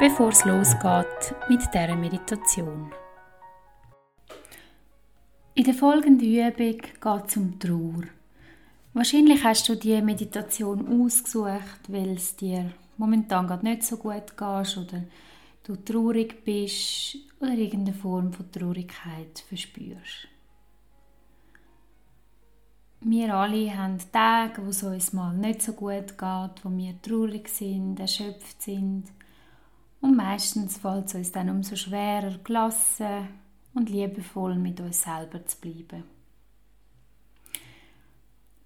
bevor es losgeht mit dieser Meditation. In der folgenden Übung geht es um Trauer. Wahrscheinlich hast du die Meditation ausgesucht, weil es dir momentan gerade nicht so gut geht oder du traurig bist oder irgendeine Form von Traurigkeit verspürst. Wir alle haben Tage, wo es uns mal nicht so gut geht, wo wir traurig sind, erschöpft sind. Und meistens fällt es uns dann umso schwerer, gelassen und liebevoll mit uns selber zu bleiben.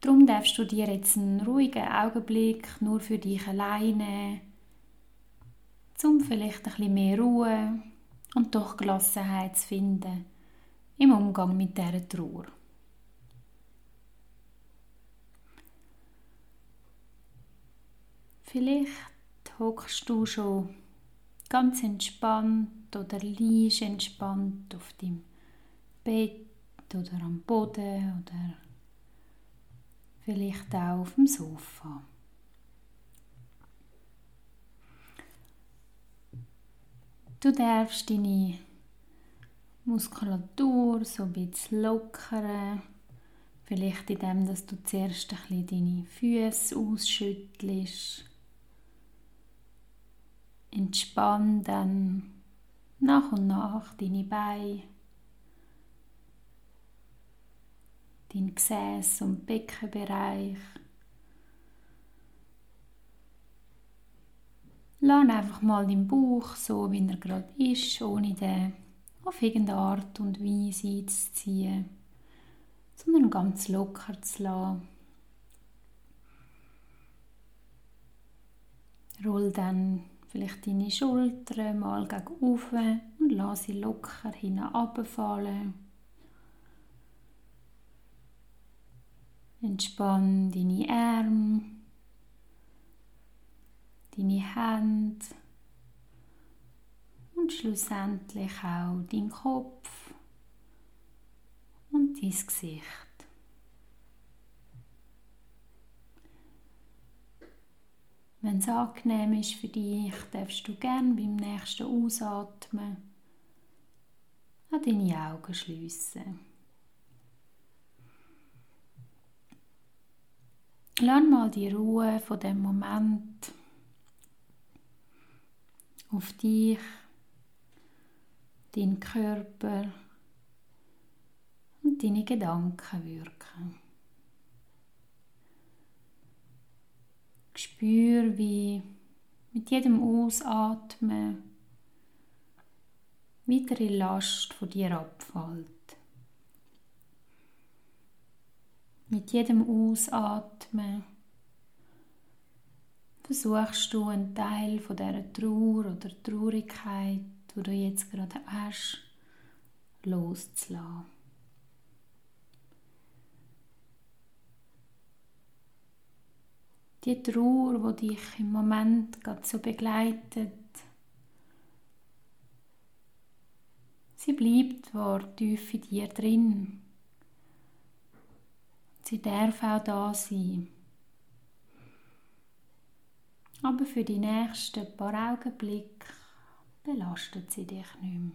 Darum darfst du dir jetzt einen ruhigen Augenblick nur für dich alleine, um vielleicht ein bisschen mehr Ruhe und doch Gelassenheit zu finden im Umgang mit dieser Trauer. Vielleicht hockst du schon ganz entspannt oder liegst entspannt auf dem Bett oder am Boden oder vielleicht auch auf dem Sofa. Du darfst deine Muskulatur so ein bisschen lockern. Vielleicht indem dass du zuerst ein bisschen deine Füße ausschüttelst. Entspann dann nach und nach deine Beine, dein Gesäß- und Beckenbereich. Lass einfach mal deinen Bauch so, wie er gerade ist, ohne den auf irgendeine Art und Weise einzuziehen, sondern ganz locker zu lassen. Roll dann Vielleicht deine Schultern mal gegen oben und lass sie locker hinabfallen. Entspann deine Arme, deine Hände und schlussendlich auch dein Kopf und dein Gesicht. Wenn es angenehm ist für dich, darfst du gerne beim nächsten Ausatmen an deine Augen schließen. Lass mal die Ruhe von dem Moment auf dich, deinen Körper und deine Gedanken wirken. Spür, wie mit jedem Ausatmen weitere Last von dir abfällt. Mit jedem Ausatmen versuchst du einen Teil von dieser Trauer oder Traurigkeit, die du jetzt gerade hast, loszulassen. Die Trauer, die dich im Moment gerade so begleitet, sie bleibt zwar tief in dir drin. Sie darf auch da sein. Aber für die nächsten paar Augenblicke belastet sie dich nicht mehr.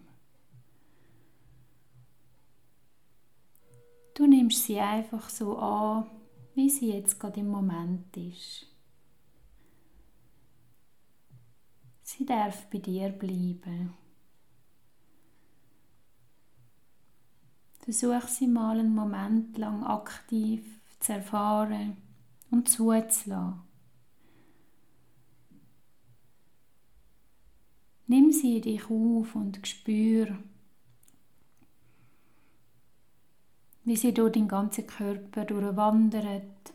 Du nimmst sie einfach so an, wie sie jetzt gerade im Moment ist. Sie darf bei dir bleiben. Versuch sie mal einen Moment lang aktiv zu erfahren und zuzulassen. Nimm sie dich auf und spür, wie sie durch den ganzen Körper durchwandert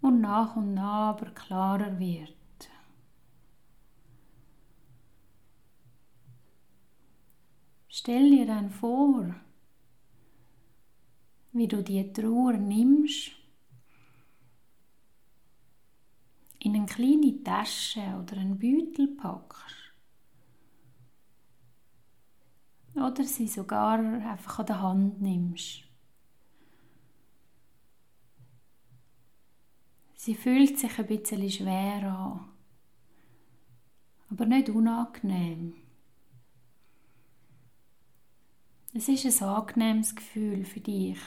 und nach und nach aber klarer wird. Stell dir dann vor, wie du die Trauer nimmst, in eine kleine Tasche oder einen Beutel packst. Oder sie sogar einfach an der Hand nimmst. Sie fühlt sich ein bisschen schwer an, aber nicht unangenehm. Es ist ein angenehmes Gefühl für dich,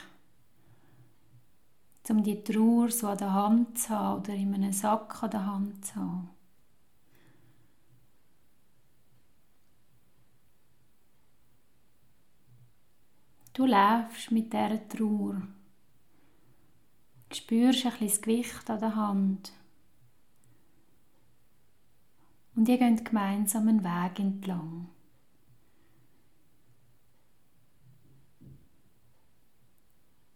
um die Trauer so an der Hand zu haben oder in einem Sack an der Hand zu haben. Du läufst mit dieser Trauer spürst ein bisschen das Gewicht an der Hand. Und ihr geht gemeinsam einen Weg entlang.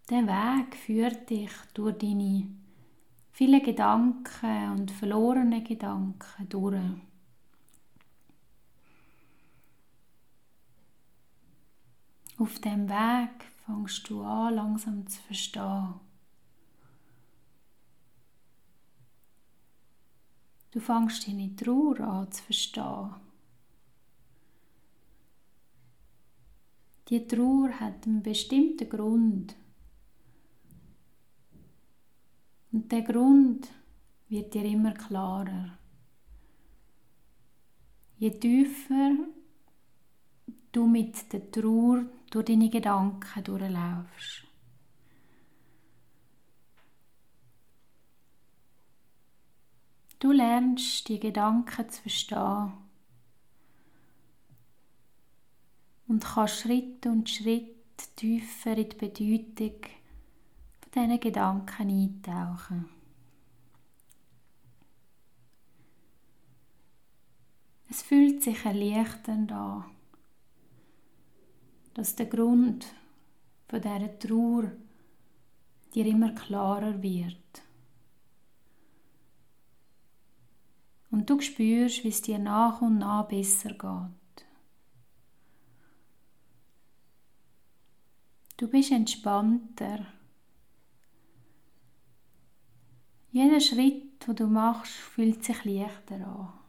Der Weg führt dich durch deine vielen Gedanken und verlorene Gedanken durch. Auf dem Weg fängst du an, langsam zu verstehen. Du fängst deine Trauer an zu verstehen. Die Trauer hat einen bestimmten Grund. Und der Grund wird dir immer klarer. Je tiefer du mit der Trauer durch deine Gedanken durchlaufst. Du lernst die Gedanken zu verstehen und kannst Schritt und Schritt tiefer in die Bedeutung von Gedanken eintauchen. Es fühlt sich erleichternd an, dass der Grund von dieser Trauer dir immer klarer wird. Und du spürst, wie es dir nach und nach besser geht. Du bist entspannter. Jeder Schritt, den du machst, fühlt sich leichter an.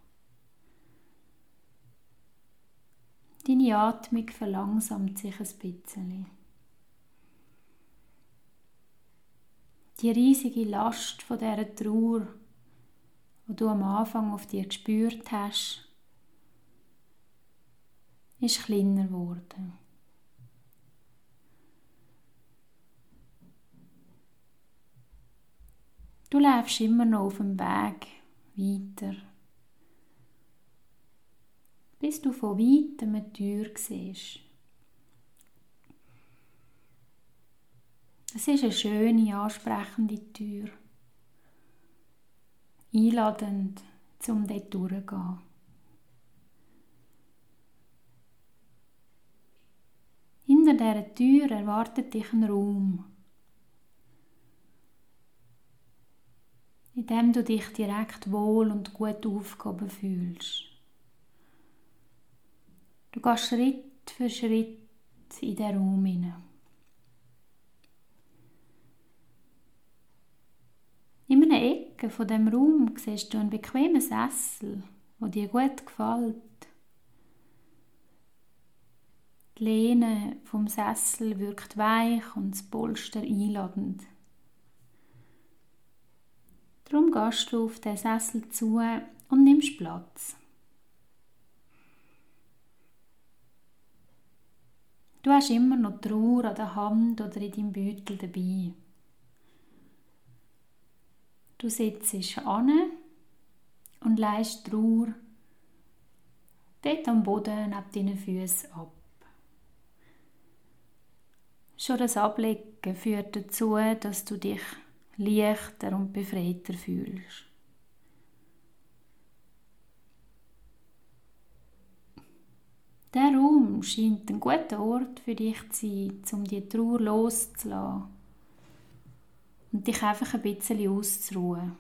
Deine Atmung verlangsamt sich ein bisschen. Die riesige Last von dieser Trauer wo du am Anfang auf dir gespürt hast, ist kleiner geworden. Du läufst immer noch auf dem Weg weiter, bis du von weitem eine Tür siehst. Es ist eine schöne, ansprechende Tür einladend, um dort durchzugehen. Hinter dieser Tür erwartet dich ein Raum, in dem du dich direkt wohl und gut aufgehoben fühlst. Du gehst Schritt für Schritt in den Raum hinein. In einer Ecke von dem Raum siehst du einen bequemen Sessel, wo dir gut gefällt. Die Lehne vom Sessel wirkt weich und das Polster einladend. Darum gehst du auf den Sessel zu und nimmst Platz. Du hast immer noch Trauer an der Hand oder in deinem Beutel dabei. Du sitzt an und leist die Trauer dort am Boden neben deinen Füßen ab. Schon das Ablegen führt dazu, dass du dich leichter und befreiter fühlst. Der Raum scheint ein guter Ort für dich zu sein, um die Trauer loszulassen und dich einfach ein bisschen auszuruhen.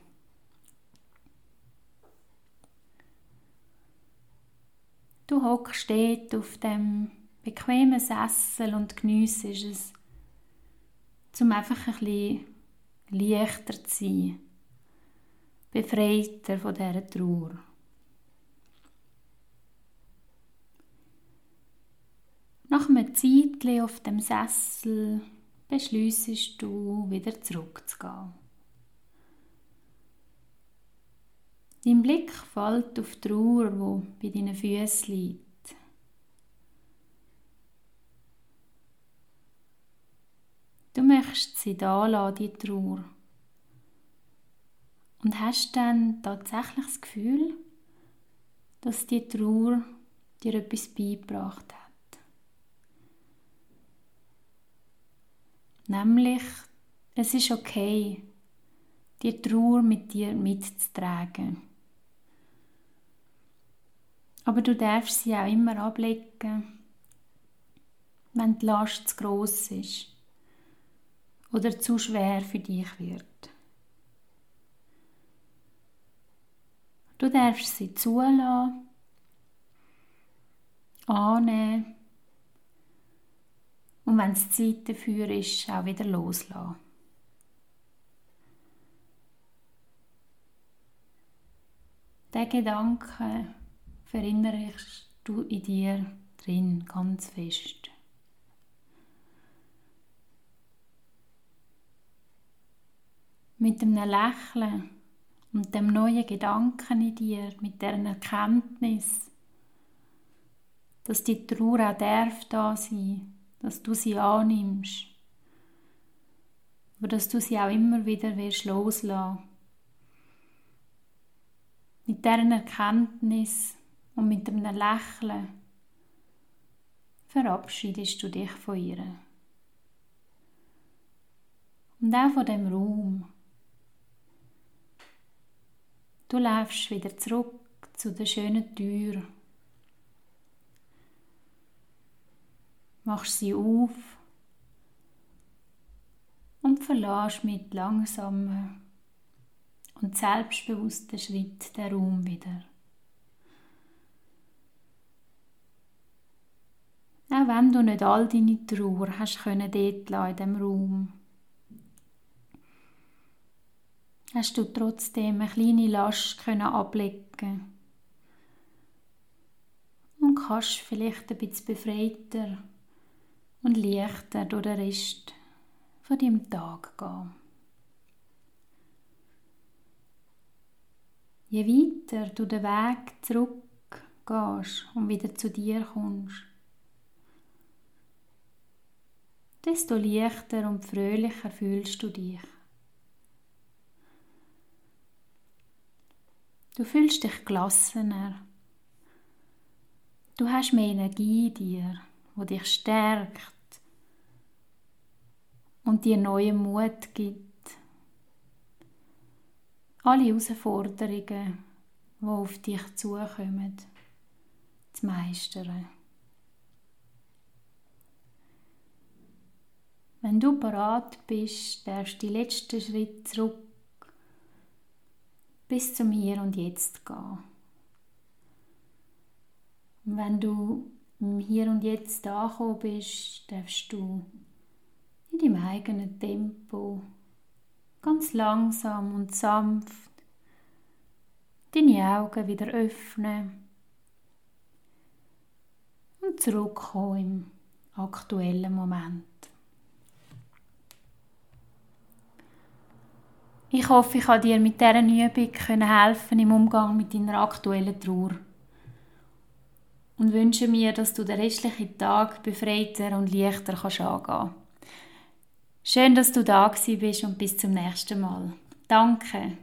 Du hockst dort auf dem bequemen Sessel und geniessest es, um einfach ein bisschen leichter zu sein, befreiter von dieser Trauer. Nach einem Zeitchen auf dem Sessel beschließest du, wieder zurückzugehen. Dein Blick fällt auf die Trauer, die bei deinen Füßen liegt. Du möchtest sie da lassen, die Trauer. Und hast dann tatsächlich das Gefühl, dass die Trauer dir etwas beigebracht hat. Nämlich, es ist okay, die Trauer mit dir mitzutragen. Aber du darfst sie auch immer ablegen, wenn die Last zu gross ist oder zu schwer für dich wird. Du darfst sie zulassen, annehmen wenn es Zeit dafür ist, auch wieder loslassen. Der Gedanke verinnerst du in dir drin ganz fest. Mit einem Lächeln und dem neuen Gedanken in dir, mit der Erkenntnis, dass die Trauer auch darf da sein dass du sie annimmst, aber dass du sie auch immer wieder wirst loslassen. Mit deren Erkenntnis und mit einem Lächeln verabschiedest du dich von ihr. Und auch von dem Raum. Du läufst wieder zurück zu der schönen Tür machst sie auf und verlässt mit langsamen und selbstbewussten Schritt den Raum wieder. Auch wenn du nicht all deine Trauer hast können dort in diesem Raum, hast du trotzdem eine kleine Last können ablegen und kannst vielleicht ein bisschen befreiter und leichter durch den Rest von deinem Tag gehen. Je weiter du den Weg zurückgehst und wieder zu dir kommst, desto leichter und fröhlicher fühlst du dich. Du fühlst dich gelassener. Du hast mehr Energie in dir wo dich stärkt und dir neuen Mut gibt. Alle Herausforderungen, die auf dich zukommen, zu meistern. Wenn du bereit bist, darfst du die letzten Schritt zurück bis zum Hier und Jetzt gehen. Wenn du Hier und Jetzt angekommen bist, darfst du in deinem eigenen Tempo ganz langsam und sanft deine Augen wieder öffnen und zurückkommen im aktuellen Moment. Ich hoffe, ich kann dir mit dieser Übung helfen im Umgang mit deiner aktuellen Trauer und wünsche mir, dass du den restlichen Tag befreiter und leichter kannst angehen. Schön, dass du da bist und bis zum nächsten Mal. Danke.